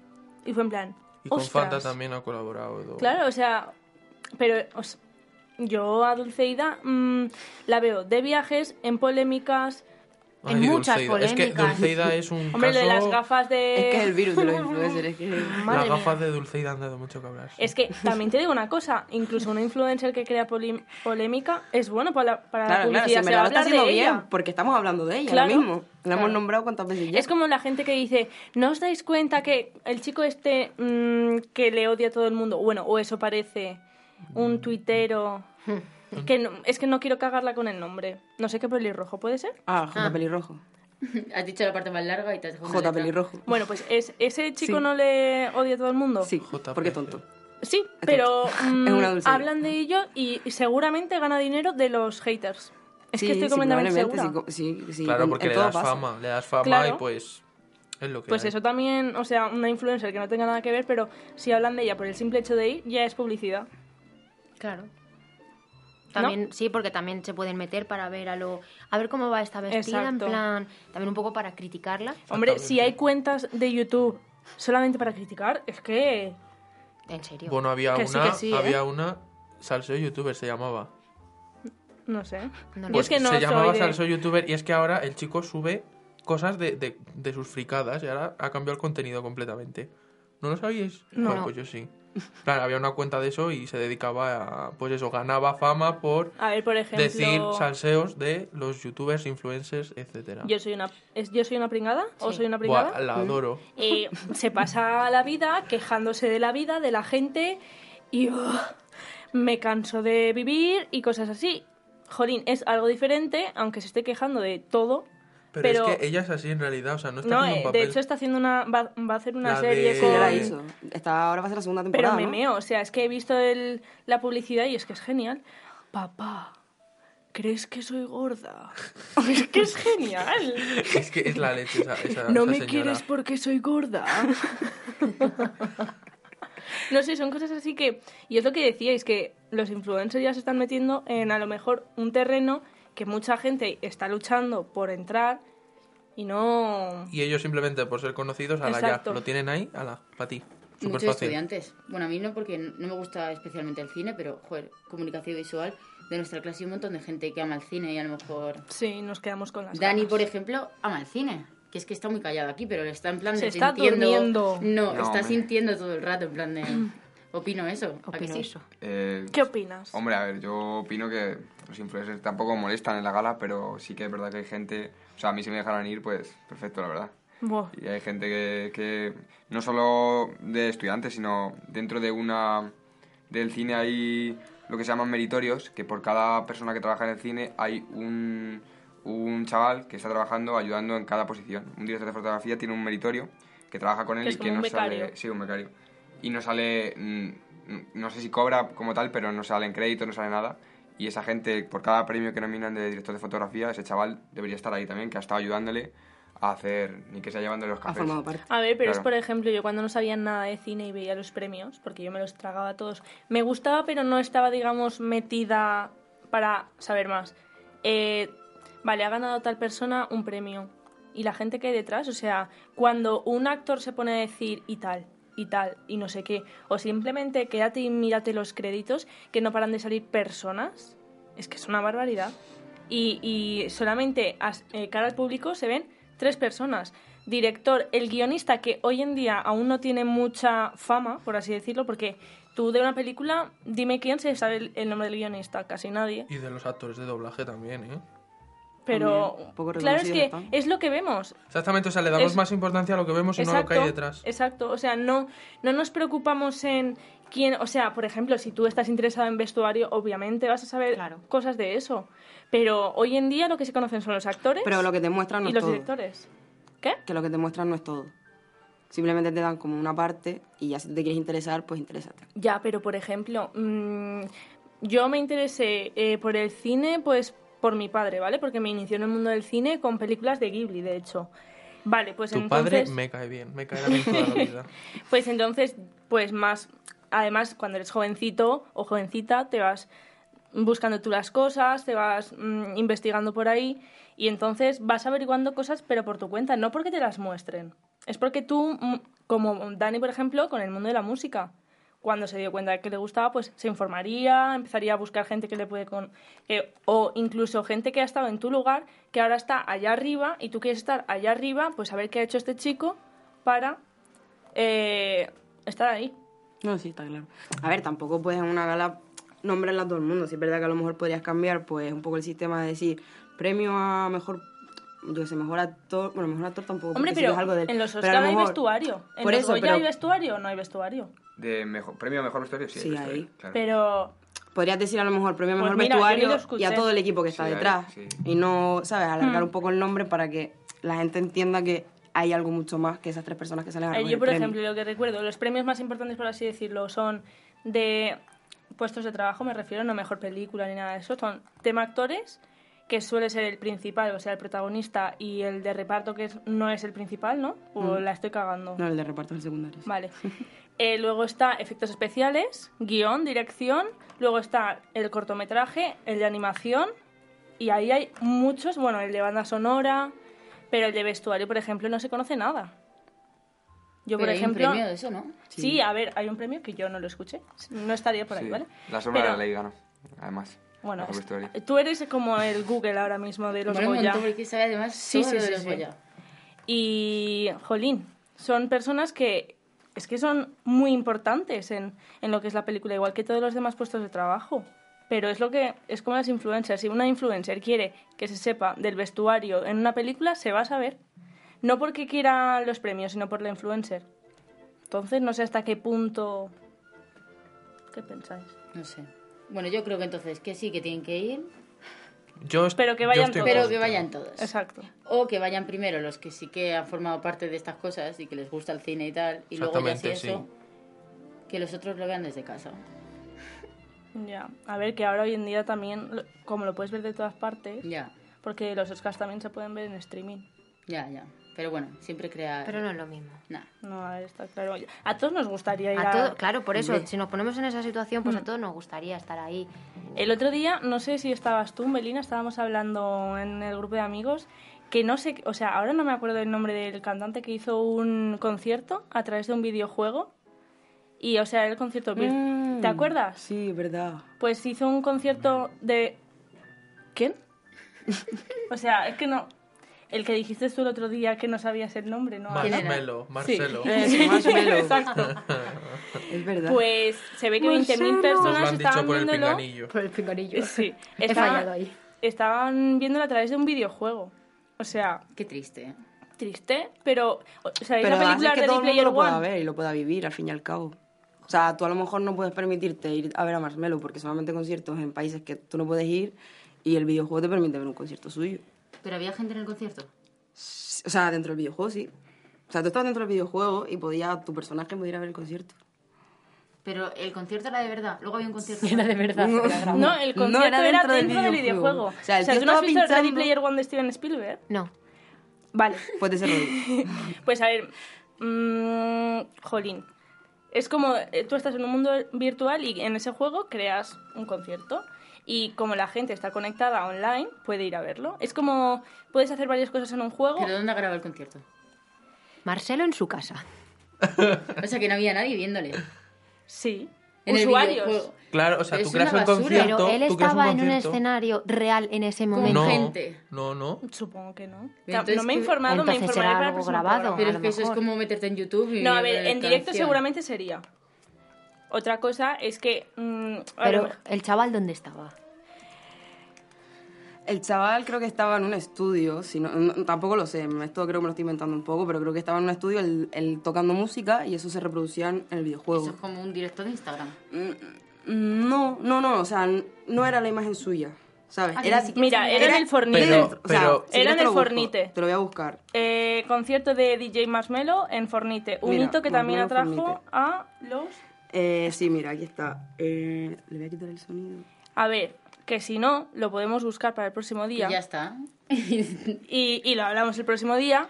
Y fue en plan. Y con "Ostras". Fanta también ha colaborado. Claro, o sea, pero os- yo a Dulceida mm, la veo de viajes, en polémicas. En muchas Dulceida. Es que polémicas. Dulceida es un Hombre, lo caso... de las gafas de. Es que es el virus de los influencers, es que... Madre Las mía. gafas de Dulceida han dado mucho que hablar. sí. Es que también te digo una cosa, incluso un influencer que crea polémica es bueno para la, para la Claro, claro, si publicidad, en se verdad va lo a está haciendo bien, ella. porque estamos hablando de ella Claro, ahora mismo. La claro. hemos nombrado cuántas veces ya. Es como la gente que dice, ¿no os dais cuenta que el chico este mm, que le odia a todo el mundo, bueno, o eso parece, un tuitero... que no- es que no quiero cagarla con el nombre. No sé qué pelirrojo, ¿puede ser? Ah, J Ah. pelirrojo. Has dicho la parte más larga y te has dejado J pelirrojo. Bueno, pues es, ese chico Sí. no le odia a todo el mundo. Sí, JPG. porque tonto. Sí, pero mm, Es una dulcería. hablan de ello y seguramente gana dinero de los haters. Es Sí, que estoy sí, completamente probablemente, segura. sí, co- sí, sí, Claro, en- porque en le todo das pasa. fama. Le das fama Claro. y pues... Es lo que Pues hay. eso también, o sea, una influencer que no tenga nada que ver, pero si hablan de ella por el simple hecho de ir, ya es publicidad. Claro. También, sí, porque también se pueden meter para ver a lo a ver cómo va esta vestida, Exacto. en plan, también un poco para criticarla. Hombre, si hay cuentas de YouTube solamente para criticar, es que... En serio. Bueno, había Que una... sí, ¿eh? había una... Salseo YouTuber se llamaba. No sé. No es que no se llamaba de- Salseo YouTuber y es que ahora el chico sube cosas de, de, de sus fricadas y ahora ha cambiado el contenido completamente. ¿No lo sabíais? No. Pues, pues yo sí. Claro, había una cuenta de eso y se dedicaba a... Pues eso, ganaba fama por A ver, por ejemplo... decir salseos de los youtubers, influencers, etcétera. Yo soy una, es- ¿Yo soy una pringada? ¿O soy una Buah, pringada? la adoro. Eh, se pasa la vida quejándose de la vida, de la gente, y ugh, me canso de vivir y cosas así. Jolín, es algo diferente, aunque se esté quejando de todo. Pero, pero- es que ella es así en realidad, o sea, no está No, haciendo un eh, papel. de hecho está haciendo una, va, va a hacer una La serie de- Sí, con... ya la hizo. Está, ahora va a ser la segunda Pero temporada, me ¿no? meo, o sea, es que he visto el, la publicidad y es que es genial. Papá, ¿crees que soy gorda? es que es genial. Es que es la leche esa, esa, No esa me señora. quieres porque soy gorda. no sé, son cosas así que... Y es lo que decíais, que los influencers ya se están metiendo en a lo mejor un terreno que mucha gente está luchando por entrar y no... Y ellos simplemente por ser conocidos, ala ya, Exacto. lo tienen ahí, ala, para ti. Súper Muchos fácil. estudiantes. Bueno, a mí no porque no me gusta especialmente el cine, pero, joder, comunicación visual. De nuestra clase hay un montón de gente que ama el cine y a lo mejor... Sí, nos quedamos con las Dani, ganas. por ejemplo, ama el cine. Que es que está muy callado aquí, pero está en plan Se de está sintiendo... durmiendo. No, No, está hombre. sintiendo todo el rato, en plan de... Opino eso. ¿a que Opino sí? eso. Eh, ¿Qué opinas? Hombre, a ver, yo opino que los influencers tampoco molestan en la gala, pero sí que es verdad que hay gente... O sea, a mí si me dejaran ir, pues perfecto, la verdad. Y hay gente que, que no solo de estudiantes, sino dentro de una del cine hay lo que se llaman meritorios, que por cada persona que trabaja en el cine hay un, un chaval que está trabajando ayudando en cada posición. Un director de fotografía tiene un meritorio que trabaja con él Que y que no becario. sale... Sí, un becario. Y no sale... mm, No sé si cobra como tal, pero no sale en crédito, no sale nada. Y esa gente, por cada premio que nominan de director de fotografía, ese chaval debería estar ahí también, que ha estado ayudándole a hacer, ni que sea llevándole los Ha cafés. formado parte. A ver, pero es por ejemplo, yo cuando no sabía nada de cine y veía los premios, porque yo me los tragaba todos, me gustaba, pero no estaba, digamos, metida para saber más. Eh, vale, ha ganado tal persona un premio. Y la gente que hay detrás, o sea, cuando un actor se pone a decir y tal, y tal, y no sé qué, o simplemente quédate y mírate los créditos, que no paran de salir personas, es que es una barbaridad. Y, y solamente eh, cara al público se ven tres personas. Director, el guionista, que hoy en día aún no tiene mucha fama, por así decirlo, porque tú de una película, dime quién se sabe el, el nombre del guionista, casi nadie. Y de los actores de doblaje también, ¿eh? Pero poco claro, es que es lo que vemos. Exactamente, o sea, le damos Es- más importancia a lo que vemos y no a lo que hay detrás. Exacto, o sea, no, no nos preocupamos en quién, o sea, por ejemplo, si tú estás interesado en vestuario, obviamente vas a saber Claro. cosas de eso. Pero hoy en día lo que se conocen son los actores Pero lo que te muestran no y es los todo. directores. ¿Qué? Que lo que te muestran no es todo. Simplemente te dan como una parte y ya si te quieres interesar, pues interésate. Ya, pero por ejemplo, mm, yo me interesé eh, por el cine, pues por mi padre, ¿vale? Porque me inició en el mundo del cine con películas de Ghibli, de hecho. Vale, pues Tu entonces... padre me cae bien, me caerá bien toda la vida. Pues entonces, pues más, además cuando eres jovencito o jovencita, te vas buscando tú las cosas, te vas mm, investigando por ahí y entonces vas averiguando cosas pero por tu cuenta, no porque te las muestren. Es porque tú, mm, como Dani por ejemplo, con el mundo de la música, cuando se dio cuenta de que le gustaba, pues se informaría, empezaría a buscar gente que le puede con... eh, o incluso gente que ha estado en tu lugar, que ahora está allá arriba y tú quieres estar allá arriba, pues a ver qué ha hecho este chico para eh, estar ahí. No, sí, está claro. A ver, tampoco puedes en una gala nombrarla a todo el mundo. Si es verdad que a lo mejor podrías cambiar, pues un poco el sistema de decir premio a mejor, yo sé, mejor actor. Bueno, mejor actor tampoco. Hombre, sí pero es algo de en los Pero Oscar hay mejor- vestuario. ¿En Por los eso, Goya pero hay vestuario o no hay vestuario? De mejor, premio a mejor vestuario, sí. Sí, vestuario, ahí. claro. Pero podrías decir a lo mejor premio a Pues mejor mira, ni lo vestuario y a todo el equipo que está Sí, ahí, detrás. sí. Y no, ¿sabes? Alargar Hmm. un poco el nombre para que la gente entienda que hay algo mucho más que esas tres personas que salen a eh, yo, por el premio. ejemplo, lo que recuerdo, los premios más importantes, por así decirlo, son de puestos de trabajo, me refiero, no mejor película ni nada de eso, son tema actores, que suele ser el principal, o sea, el protagonista, y el de reparto, que es- no es el principal, ¿no? O Mm. la estoy cagando. No, el de reparto es el secundario. Vale. Eh, luego está efectos especiales, guion, dirección. Luego está el cortometraje, el de animación. Y ahí hay muchos, bueno, el de banda sonora, pero el de vestuario, por ejemplo, no se conoce nada. Yo, por hay un ejemplo. premio de eso, ¿no? Sí. a ver, hay un premio que yo no lo escuché. No estaría por ahí, Sí, ¿vale? La sombra Pero- de la ley ganó, además. Bueno, es- tú eres como el Google ahora mismo de los Bueno, Goya. montón, porque sabe además Sí, todo sí, lo de sí, los sí. Goya. Y, jolín, son personas que es que son muy importantes en, en lo que es la película, igual que todos los demás puestos de trabajo. Pero es lo que es como las influencers. Si una influencer quiere que se sepa del vestuario en una película, se va a saber. No porque quiera los premios, sino por la influencer. Entonces, no sé hasta qué punto. ¿Qué pensáis? No sé. Bueno, yo creo que entonces que sí, que tienen que ir, Yo Pero que yo vayan estoy todos. pero que vayan todos. Exacto. O que vayan primero los que sí que han formado parte de estas cosas y que les gusta el cine y tal, y luego ya si Exactamente, eso, que los otros lo vean desde casa. Ya, a ver, que ahora hoy en día también, como lo puedes ver de todas partes, Ya, porque los Oscars también se pueden ver en streaming. ya, ya. Pero bueno, siempre crea... Pero no es lo mismo. Nah. No, está claro. A todos nos gustaría ir A a... todo, claro, por eso, si nos ponemos en esa situación, pues a todos nos gustaría estar ahí. El otro día, no sé si estabas tú, Melina, estábamos hablando en el grupo de amigos, que no sé, o sea, ahora no me acuerdo el nombre del cantante que hizo un concierto a través de un videojuego. Y, o sea, el concierto... Mm, ¿Te acuerdas? Sí, verdad. Pues hizo un concierto de... ¿Quién? o sea, es que no... El que dijiste tú el otro día que no sabías el nombre, ¿no? Marshmello, Marcelo. Eso, Marshmello. Exacto. Es verdad. Pues se ve que 20.000 Nos lo personas han dicho estaban por el viéndolo... pinganillo. Por el pinganillo. Sí, He estaban- fallado ahí. Estaban viéndolo a través de un videojuego. O sea, Qué triste, ¿eh? triste, pero... O sea, Pero esa hace película que Ready todo el mundo Player lo pueda One... ver y lo pueda vivir, al fin y al cabo. O sea, tú a lo mejor no puedes permitirte ir a ver a Marshmello porque solamente conciertos en países que tú no puedes ir y el videojuego te permite ver un concierto suyo. ¿Pero había gente en el concierto? O sea, dentro del videojuego, sí. O sea, tú estabas dentro del videojuego y podía, tu personaje podía ir a ver el concierto. Pero el concierto era de verdad. Luego había un concierto... Era de verdad. era. No, el concierto era era dentro dentro, del del videojuego. videojuego. O sea, el tío ¿tú no has visto Ready pinchando- Player One de Steven Spielberg? No. Vale. Puede ser. Pues a ver, mm, jolín. Es como eh, tú estás en un mundo virtual y en ese juego creas un concierto. Y como la gente está conectada online, puede ir a verlo. Es como puedes hacer varias cosas en un juego. ¿Pero dónde grabado el concierto? Marcelo en su casa. O sea, que no había nadie viéndole. Sí. En el Usuarios. videojuego. Claro, o sea, tú creas un concierto. Pero él estaba en un escenario real en ese Con momento. No, gente. no, no. Supongo que no. Entonces, no me he ¿qué- informado, me informaré para el algo grabado. Pero es que eso es como meterte en YouTube y... No, a ver, ver en directo canción. seguramente sería. Otra cosa es que... mm, Pero el chaval, ¿dónde estaba? El chaval creo que estaba en un estudio, si no, no- tampoco lo sé, esto creo que me lo estoy inventando un poco, pero creo que estaba en un estudio él tocando música y eso se reproducía en el videojuego. Eso es como un directo de Instagram. Mm, No, no, no, o sea, no era la imagen suya, ¿sabes? Ah, era, siquiera Mira, era en el Fornite. Pero- dentro, o sea, pero- si Era en el busco, Fornite. Te lo voy a buscar. Eh, concierto de DJ Marshmello en Fornite. Un Mira, hito que también atrajo Fornite. a los... Eh, sí, mira, aquí está. Eh, le voy a quitar el sonido. A ver, que si no, lo podemos buscar para el próximo día. Y ya está. Y, y lo hablamos el próximo día.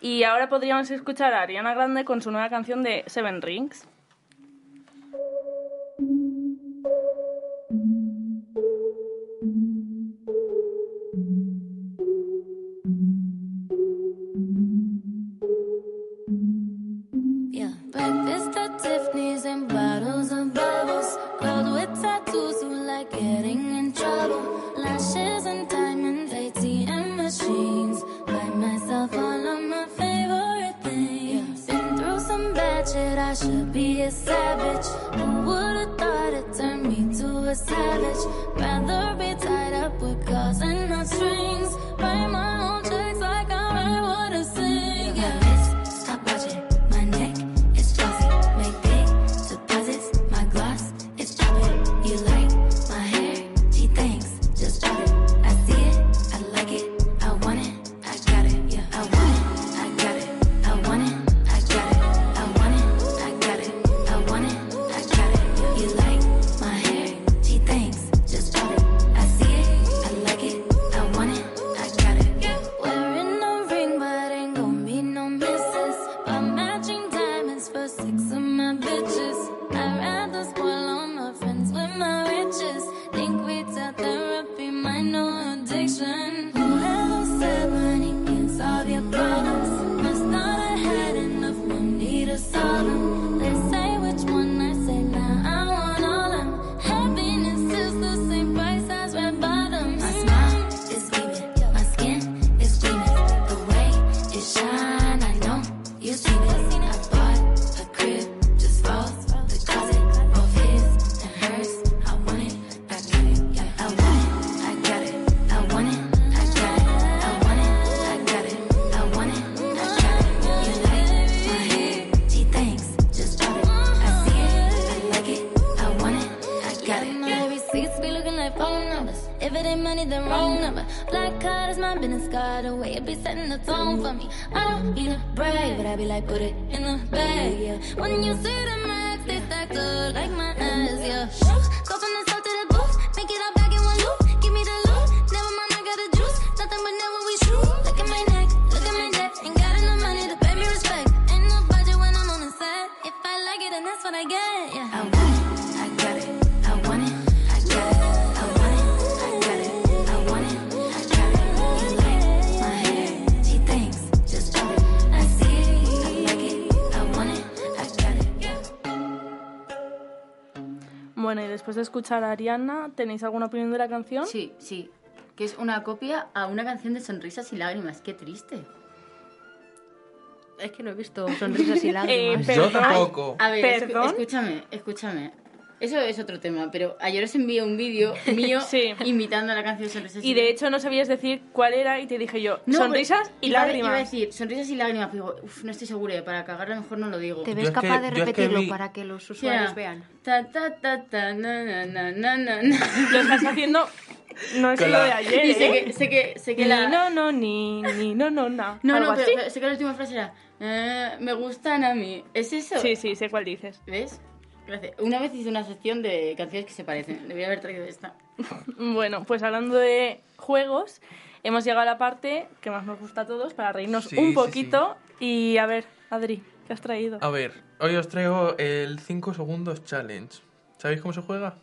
Y ahora podríamos escuchar a Ariana Grande con su nueva canción de Seven Rings. Yeah. Breakfast at Tiffany's and I should be a savage. Who would've thought it turned me to a savage? Business. The way it be setting the tone for me. I don't need a brag, but I be like, put it in the bag, yeah. When you see the max, they stacked up like my ass, yeah. De escuchar a Ariana, ¿tenéis alguna opinión de la canción? Sí, sí. Que es una copia a una canción de sonrisas y lágrimas. Qué triste. Es que no he visto sonrisas y lágrimas. Eh, Yo tampoco. A ver, ¿Perdón? escúchame, escúchame. Eso es otro tema, pero ayer os envié un vídeo mío Sí. imitando la canción Sonrisas Y de hecho no sabías decir cuál era y te dije yo, No, sonrisas pero y iba lágrimas. Iba a decir sonrisas y lágrimas, pero uf, no estoy segura, y para cagarla mejor no lo digo. ¿Te Yo ves es que- capaz de yo es que repetirlo vi- para que los usuarios era, vean? Ta, ta, ta, ta, na, na, na, na, na. Lo estás haciendo, no es lo la- de ayer, Y sé ¿eh? que, sé que, sé que Ni la... no, no, ni, ni no, no, na. No, Algo no, pero, así. pero sé que la última frase era eh, me gustan a mí. ¿Es eso? Sí, sí, sé cuál dices. ¿Ves? Gracias. Una vez hice una sección de canciones que se parecen. Debería haber traído esta. Bueno, pues hablando de juegos, hemos llegado a la parte que más nos gusta a todos para reírnos Sí, un sí, poquito. Y a ver, Adri, ¿qué has traído? A ver, hoy os traigo el 5 segundos challenge. ¿Sabéis cómo se juega?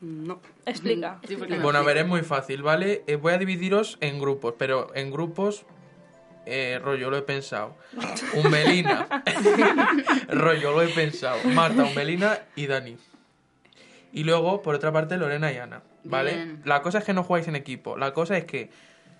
No. Explica. Sí, porque me Bueno, a ver, es muy fácil, ¿vale? Eh, voy a dividiros en grupos, pero en grupos, eh, rollo, lo he pensado. Umbelina. rollo, lo he pensado. Marta, Umbelina y Dani. Y luego, por otra parte, Lorena y Ana, ¿vale? Bien. La cosa es que no jugáis en equipo. La cosa es que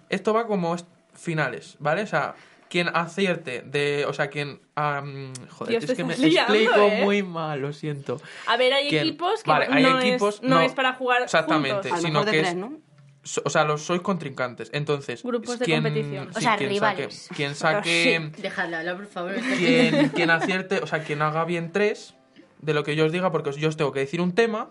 esto va como es- finales, ¿vale? O sea, quien acierte de... O sea, quien... joder, Dios, es que me liando, explico ¿eh? muy mal, lo siento. A ver, hay ¿Quién? equipos que Vale, hay no, equipos, es, no, no. es para jugar Exactamente. juntos. Sino mejor de que tres, es- ¿no? So- O sea, los sois contrincantes. Entonces, Grupos de quien- competición. O sea, quien rivales. Saque, quien saque, Dejadle hablar, por favor. quien, quien acierte, o sea, quien haga bien tres de lo que yo os diga, porque yo os tengo que decir un tema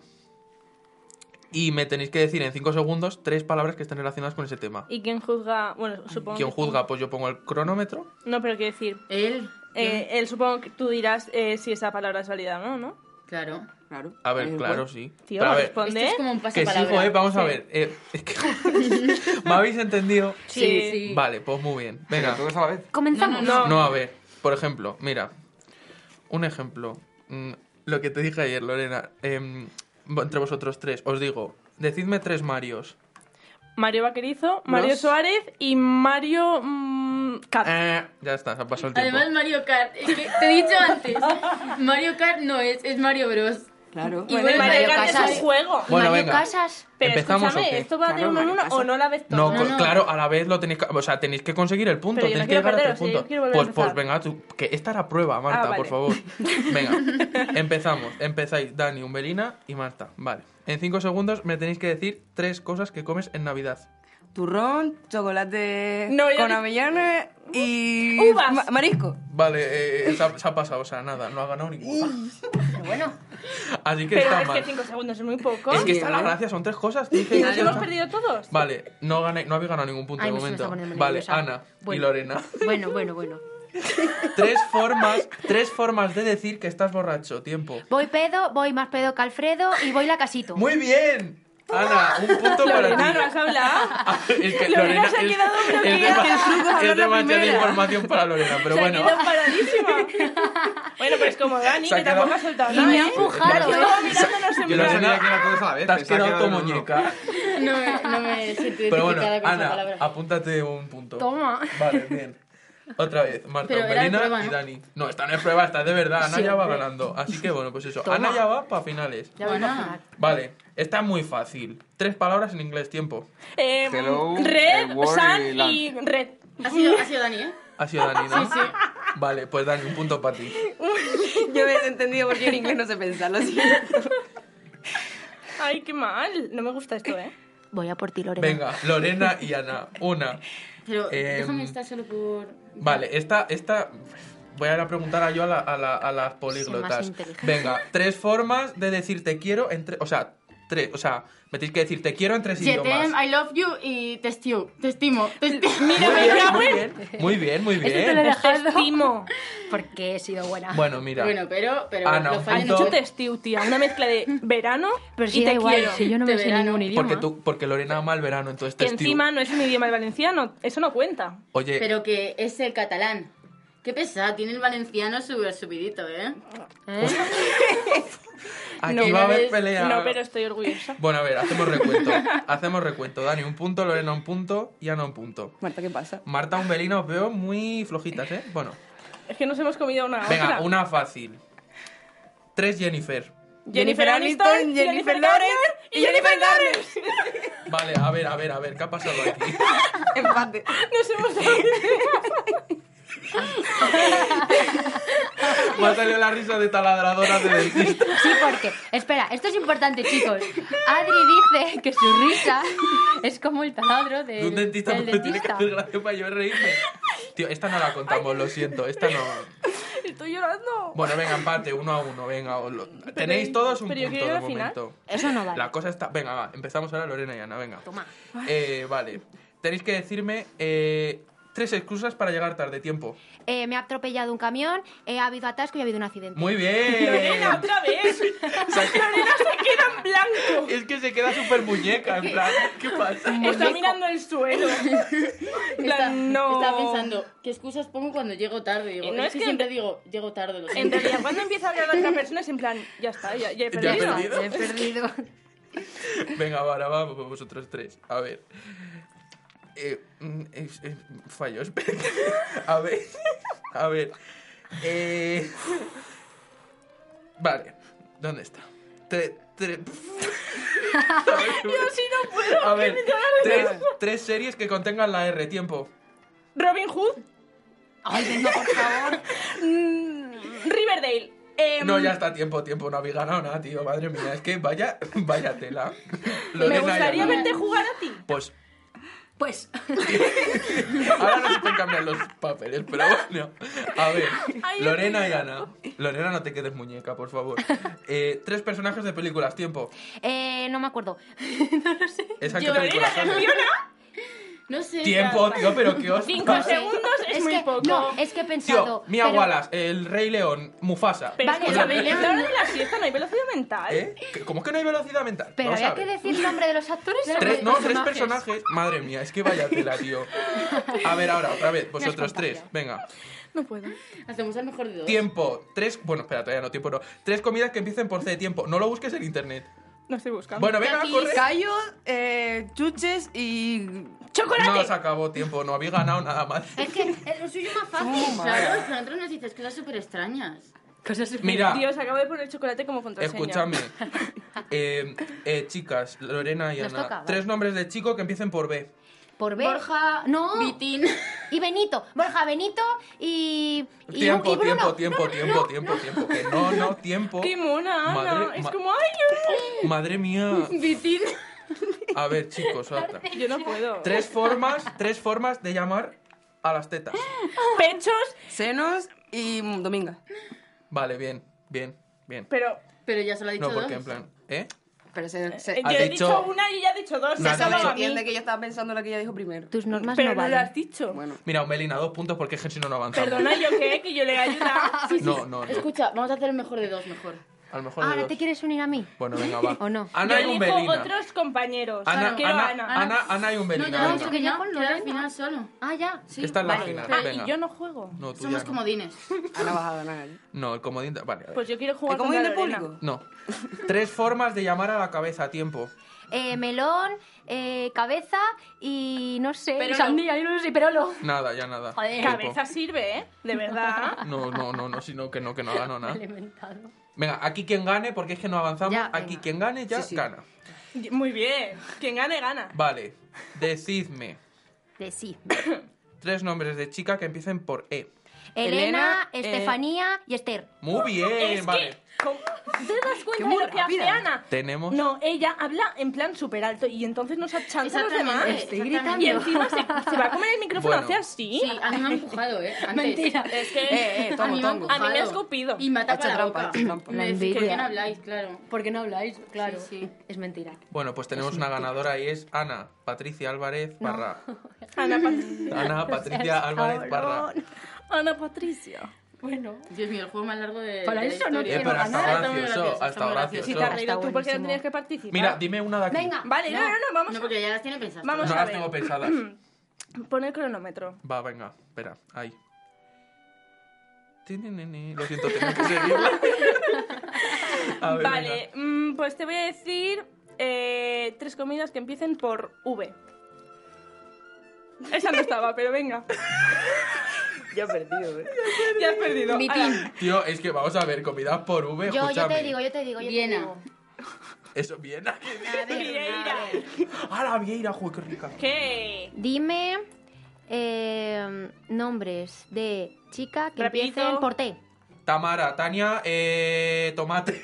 y me tenéis que decir en cinco segundos tres palabras que estén relacionadas con ese tema. ¿Y quién juzga? Bueno, supongo Quien que- juzga, pues yo pongo el cronómetro. No, pero quiero decir, Él. eh, él supongo que tú dirás eh, si esa palabra es válida o no, ¿no? Claro. Claro. A ver, claro, sí. Tío, Pero a ver, responde. Esto es como un que sí, joder, vamos a ver. eh, es que ¿Me habéis entendido? Sí. sí. Vale, pues muy bien. Venga, todos a la vez. ¿Comenzamos? No, No. No, a ver, por ejemplo, mira, un ejemplo, mm, lo que te dije ayer, Lorena, em, entre vosotros tres, os digo, decidme tres Marios. Mario Vaquerizo, Mario Los- Suárez y Mario mm, Cat. Eh, ya está, se ha pasado el tiempo. Además, Mario Kart. Es que te he dicho antes. Mario Kart no es, es Mario Bros. Claro. Y Bueno, Mario Kart es un juego. Bueno, Mario venga. Casas. Pero ¿Empezamos escúchame? ¿esto va de uno en uno o no la ves No, todo? co- no. claro, a la vez lo tenéis que, o sea, tenéis que conseguir el punto, Pero no tenéis que llegar a tres yo puntos. a Pues, pues venga, tú, que esta era prueba, Marta, Ah, vale. por favor. Venga, empezamos. Empezáis Dani, Umbelina y Marta. Vale. En cinco segundos me tenéis que decir tres cosas que comes en Navidad. Turrón, chocolate No, con avellanas y Uvas. ma- marisco. Vale, eh, se, ha, se ha pasado, o sea, nada, no ha ganado ninguna. Pero bueno, Así que Pero está es mal. que 5 segundos es muy poco. Es que está la ¿vale? gracia, son tres cosas. ¿Y decir nos hemos perdido todos? Vale, no, gané, no habéis ganado ningún punto Ay, de momento. Vale, nerviosa. Ana y Bueno. Lorena. bueno, bueno, bueno. Tres formas, tres formas de decir que estás borracho. Tiempo. Voy pedo, voy más pedo que Alfredo y voy la casito. Muy bien. Ana, un punto para Lorena, ti. ¿no has hablado? Es que Lorena Lorena se ha es- quedado es bloqueada. es es hablar la demasiada información para Lorena, pero se bueno. ha quedado paradísima. bueno, pues como Dani, Se ha que tampoco ha soltado Y nada. me ha ¿eh? empujado, Yo ¿eh? estaba mirándonos en Yo no sabía que era todos a la vez. Te has quedado uno. muñeca. No me, no me siento Pero bueno, identificada con esa Ana, apúntate un punto. Toma. Vale, bien. Otra vez, Marta, Pero era de Melina prueba, y ¿no? Dani. No, esta no es prueba, esta es de verdad. Ana Sí, ya va hombre. ganando. Así que bueno, pues eso. Toma. Ana ya va para finales. Ya Bueno. a ganar. Vale, esta es muy fácil. Tres palabras en inglés, tiempo. Eh, Hello, red, eh, Word Sun y y Red. Ha sido, ha sido Dani, ¿eh? Ha sido Dani, ¿no? Sí, sí. Vale, pues Dani, un punto para ti. Yo me he desentendido porque en inglés no sé pensar, lo siento. Ay, qué mal. No me gusta esto, ¿eh? Voy a por ti, Lorena. Venga, Lorena y Ana. Una. Pero Em, déjame estar solo por... Vale, esta, esta. Voy a ir a preguntar a yo a, la- a la- a las políglotas. Venga, tres formas de decir te quiero entre. O sea, tres. O sea, me tenéis que decir te quiero en tres Jetem, idiomas. I love you y te estimo. Te estimo. Te estimo. Muy bien, muy bien, muy bien, muy Este te lo he bien. Te dejado estimo. porque he sido buena. Bueno, mira. Bueno, pero, pero Ana, lo un fallan Has punto. dicho testiu, tía. Una mezcla de verano Pero si y te igual, quiero. si yo no de me sé verano. ningún idioma. Porque, tú, porque Lorena ama el verano, entonces Que te estiu- encima no es un idioma valenciano. Eso no cuenta. Oye, Pero que es el catalán. Qué pesada, tiene el valenciano súper subidito, ¿eh? ¿Eh? aquí no, va a haber pelea. No, pero estoy orgullosa. Bueno, a ver, hacemos recuento. hacemos recuento. Dani, un punto, Lorena, un punto y Ana, un punto. Marta, ¿qué pasa? Marta, un Belina, os veo muy flojitas, ¿eh? Bueno, Es que nos hemos comido una venga, otra. una fácil. Tres Jennifer. Jennifer Aniston, Jennifer Lawrence y Jennifer Lawrence. Vale, a ver, a ver, a ver, ¿qué ha pasado aquí? Empate. Nos hemos dado Me ha salido la risa de taladradora de dentista. Sí, porque, espera, esto es importante, chicos. Adri dice que su risa es como el taladro de, De un dentista del porque tiene que dentista. hacer gracia para yo reírme. Tío, esta no la contamos, lo siento, esta no. Estoy llorando. Bueno, venga, empate, uno a uno, venga. os lo- Tenéis todos un punto de momento. Eso no vale. La cosa está... Venga, va, empezamos ahora Lorena y Ana, venga. Toma. Eh, vale. Tenéis que decirme eh, tres excusas para llegar tarde, tiempo. Eh, me ha atropellado un camión, eh, ha habido atasco y ha habido un accidente. Muy bien. Lorena, otra vez. Lorena se queda en blanco. Es que se queda súper muñeca, en plan, ¿qué pasa? Está mirando el suelo. En Está- plan, no. Estaba pensando, ¿qué excusas pongo cuando llego tarde? Digo, Eh, no es, es que, que- siempre digo, llego tarde, lo En realidad, cuando empieza a hablar la otra persona es en plan, ya está, ya, ya he Ya he perdido. perdido. He perdido. Venga, ahora vamos vosotros tres. A ver. Eh, mm, es- es- fallo, espera. A ver. A ver. Eh, vale. ¿Dónde está? Tre- tre- Yo sí no puedo. A ver, me tres, series que contengan la R, tiempo. Robin Hood. Ay, venga, por favor. Mm, Riverdale. Em, No, ya está, tiempo, tiempo. No habéis ganado nada, tío. Madre mía, es que vaya, vaya tela. Me Lorena y gustaría verte jugar a ti. Pues Pues, Ahora no se te cambian los papeles, pero bueno. A ver, Ay, Lorena y Ana. Lorena, no te quedes muñeca, por favor. Eh, tres personajes de películas, tiempo. eh, no me acuerdo. ¿Esa qué Yo, película Lorena, sale? No sé. Tiempo, tío, pero qué os Cinco pasa? segundos es, muy que, poco. No, es que he pensado. Tío, Mia pero- Wallace, El Rey León, Mufasa. Pero Vale, es es hora de la siesta, no hay velocidad mental. ¿Eh? ¿Qué- ¿Cómo que no hay velocidad mental? Pero había que decir el nombre de los actores. o Tres, de no, tres personajes? Madre mía, es que vaya tela, tío. A ver, ahora, otra vez, vosotros tres. Venga. No puedo. Hacemos el mejor de dos. Tiempo. Tres. Bueno, espera, todavía no, tiempo no. Tres comidas que empiecen por C, tiempo. No lo busques en internet. No estoy buscando. Bueno, venga, Aquí, corre. callo, eh, chuches y... ¡Chocolate! No se acabó tiempo, no habéis ganado nada más. Es que eh, lo suyo es más fácil. Claro, pero nosotros nos dices cosas súper extrañas. Cosas súper- Mira, Dios, acabo de poner chocolate como contraseña. escúchame. Eh, eh, chicas, Lorena y Nos Ana. toca, vale. Tres nombres de chico que empiecen por B. Por B. Borja, No. Vitín. Y Benito. Borja, Benito y. y Tiempo, y Bruno. tiempo, tiempo, tiempo, tiempo, tiempo. Que no, no, tiempo. ¡Qué mona, Ana! Madre- es ma- como, ¡ay! Madre mía. Vitín. A ver, chicos, salta. Yo no puedo. Tres formas, tres formas de llamar a las tetas. Pechos, Senos y Dominga. Vale, bien, bien, bien. pero... Pero ya se lo ha dicho No, porque dos. en plan, ¿eh? Pero se, se, eh, Ha yo he dicho- dicho una y ella ha dicho dos. No, se ha ha dicho- entiende que yo estaba pensando la que ella dijo primero. Tus normas Pero no no valen. lo has dicho. Bueno, Mira, Melina, dos puntos porque es que si no, no avanzamos. Perdona, ¿yo qué? Que yo le he ayudado. No, no, no. Escucha, vamos a hacer el mejor de dos mejor. A lo mejor Ahora te quieres unir a mí. Bueno, venga, va. ¿O no? Ana yo y un elijo Belina. otros compañeros. Ana, Quiero a Ana, Ana. Ana, Ana y un No, Belina. ya venga. hemos que ya no, con queda al Lorena. final solo. Ah, ya. Sí. Esta es la Vale. final, Ah, venga. y yo no juego. No, tú Somos ya no. comodines. Ana vas a ganar. No, el comodín... de- Vale, a ver. Pues yo quiero jugar ¿El comodín de Lorena. público? No. Tres formas de llamar a la cabeza a tiempo. Eh, melón, eh, cabeza y no sé. Perolo. Sandía, yo no sé, perolo. Nada, ya nada. Joder. Tiempo. Cabeza sirve, ¿eh? De verdad. No, no, no, no, sino que no, que no gano nada. Elementado. Venga, aquí quien gane, porque es que no avanzamos. Ya, aquí venga. quien gane ya Sí, sí. gana. Muy bien. Quien gane, gana. Vale, decidme De sí. tres nombres de chica que empiecen por E. Elena, Elena, eh, Estefanía y Esther. Muy bien, Es vale. que... ¿cómo- ¿Te das cuenta muy de lo que hace rápida. Ana? Tenemos. No, ella habla en plan súper alto y entonces nos achanta a los demás. Exactamente. Estoy exactamente. Y encima se, se va a comer el micrófono, Bueno. hace así. Sí, a mí me ha empujado, ¿eh? Antes. Mentira. Es que... Eh, eh, A tomo, mí me ha tomo. A mí me ha escupido. Y me ha hecho tapado la trampa, boca. ha hecho trampa. Me La decís, ¿por envidia. qué no habláis? Claro. ¿Por qué no habláis? Claro. Sí, sí. Es mentira. Bueno, pues tenemos una ganadora y es Ana Patricia Álvarez Parra. Ana Patricia. Ana Patricia Álvarez Parra. Ana Patricia. Bueno. Dios mío, el juego más largo de, Para de la eso no historia. Eh, pero ha estado Está muy gracioso, gracioso, ha está estado muy gracioso. Si Eso te has reído tú porque no tenías que participar. Mira, dime una de aquí. Venga. Vale, no, no, no, vamos No, porque ya las tiene pensadas. Vamos No a las ver. tengo pensadas. Pon el cronómetro. Va, venga, espera, ahí. Lo siento, tengo que seguirla. A ver, Vale, mm, pues te voy a decir eh, tres comidas que empiecen por V. Esa no estaba, pero venga. Ya he perdido, ¿eh? Ya has perdido. Mi Ala. pin. Tío, es que vamos a ver, comida por V, Yo, yo escúchame. te digo, yo te digo, yo Viena. te digo. Eso, bien. A ver, Vieira. a ver. ¡Ah, la vieira! ¡Joder, qué rica! ¿Qué? Dime eh, nombres de chica que Rapidito. empiecen por T. Tamara, Tania, eh, tomate.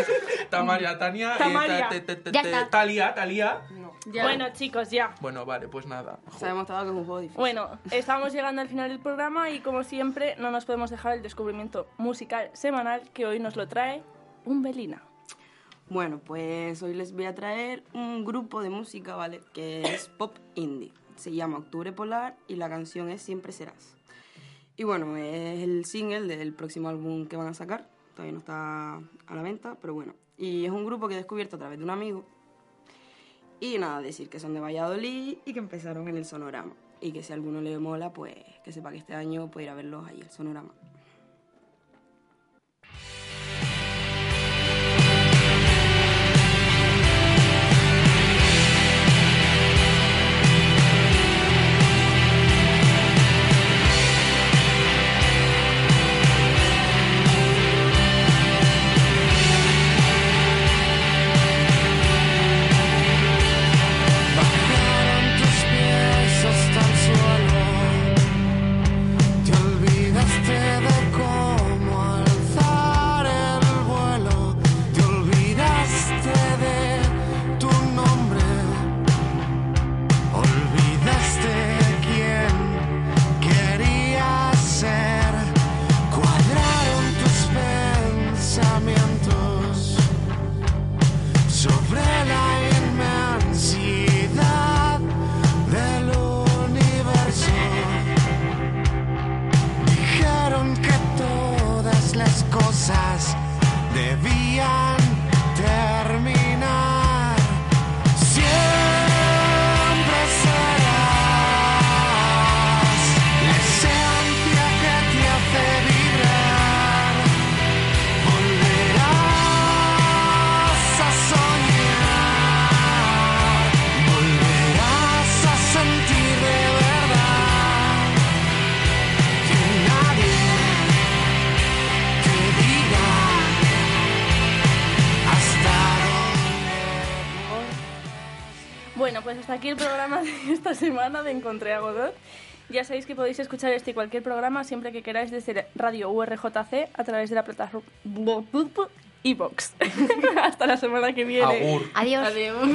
Tamaria, Tania, eh, Tamaria. te- te- te- Ya te- está. Talia, Talia. Ya. Bueno, chicos, ya. Bueno, vale, pues nada. Se ha demostrado que es un juego difícil. Bueno, estamos llegando al final del programa y como siempre no nos podemos dejar el descubrimiento musical semanal que hoy nos lo trae un Belina. Bueno, pues hoy les voy a traer un grupo de música, ¿vale? Que es pop indie. Se llama Octubre Polar y la canción es Siempre Serás. Y bueno, es el single del próximo álbum que van a sacar. Todavía no está a la venta, pero bueno. Y es un grupo que he descubierto a través de un amigo. Y nada, decir que son de Valladolid y que empezaron en el Sonorama. Y que si a alguno le mola, pues que sepa que este año puede ir a verlos ahí, el Sonorama. Semana de Encontré a Godot. Ya sabéis que podéis escuchar este y cualquier programa siempre que queráis desde Radio URJC a través de la plataforma iVoox. Hasta la semana que viene. Agur. Adiós. Adiós.